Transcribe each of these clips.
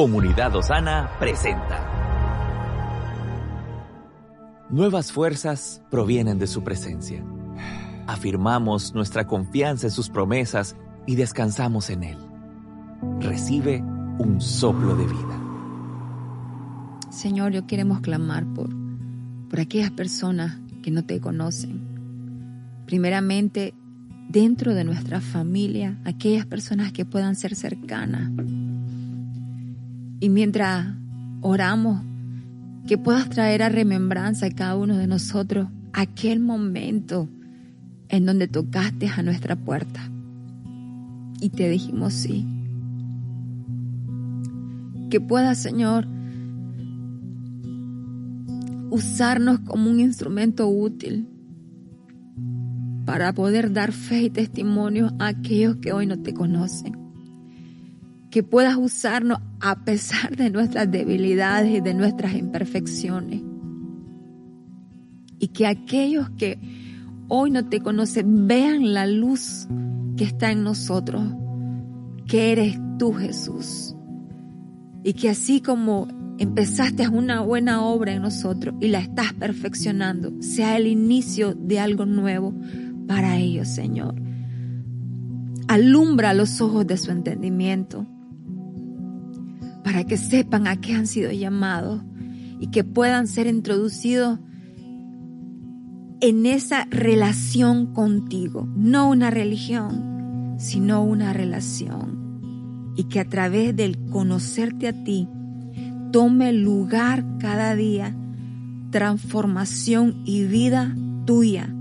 Comunidad Osana presenta. Nuevas fuerzas provienen de su presencia. Afirmamos nuestra confianza en sus promesas y descansamos en Él. Recibe un soplo de vida. Señor, yo queremos clamar por, por aquellas personas que no te conocen. Primeramente, dentro de nuestra familia, aquellas personas que puedan ser cercanas. Y mientras oramos, que puedas traer a remembranza a cada uno de nosotros aquel momento en donde tocaste a nuestra puerta y te dijimos sí. Que puedas, Señor, usarnos como un instrumento útil para poder dar fe y testimonio a aquellos que hoy no te conocen. Que puedas usarnos a pesar de nuestras debilidades y de nuestras imperfecciones. Y que aquellos que hoy no te conocen vean la luz que está en nosotros, que eres tú Jesús. Y que así como empezaste una buena obra en nosotros y la estás perfeccionando, sea el inicio de algo nuevo para ellos, Señor. Alumbra los ojos de su entendimiento para que sepan a qué han sido llamados y que puedan ser introducidos en esa relación contigo, no una religión, sino una relación. Y que a través del conocerte a ti, tome lugar cada día transformación y vida tuya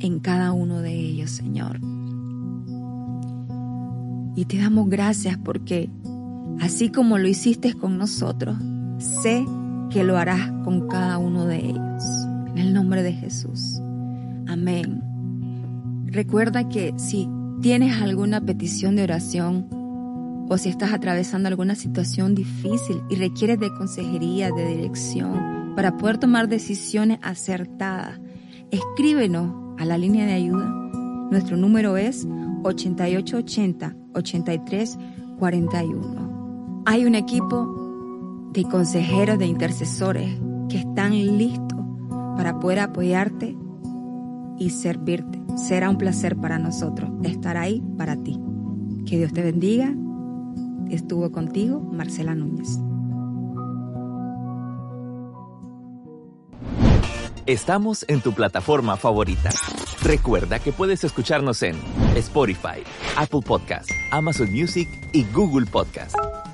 en cada uno de ellos, Señor. Y te damos gracias porque así como lo hiciste con nosotros, sé que lo harás con cada uno de ellos. En el nombre de Jesús. Amén. Recuerda que si tienes alguna petición de oración, o si estás atravesando alguna situación difícil y requieres de consejería, de dirección, para poder tomar decisiones acertadas, escríbenos a la línea de ayuda. Nuestro número es 8880-8341. Hay un equipo de consejeros, de intercesores que están listos para poder apoyarte y servirte. Será un placer para nosotros estar ahí para ti. Que Dios te bendiga Estuvo contigo Marcela Núñez. Estamos en tu plataforma favorita. Recuerda que puedes escucharnos en Spotify, Apple Podcast, Amazon Music y Google Podcast.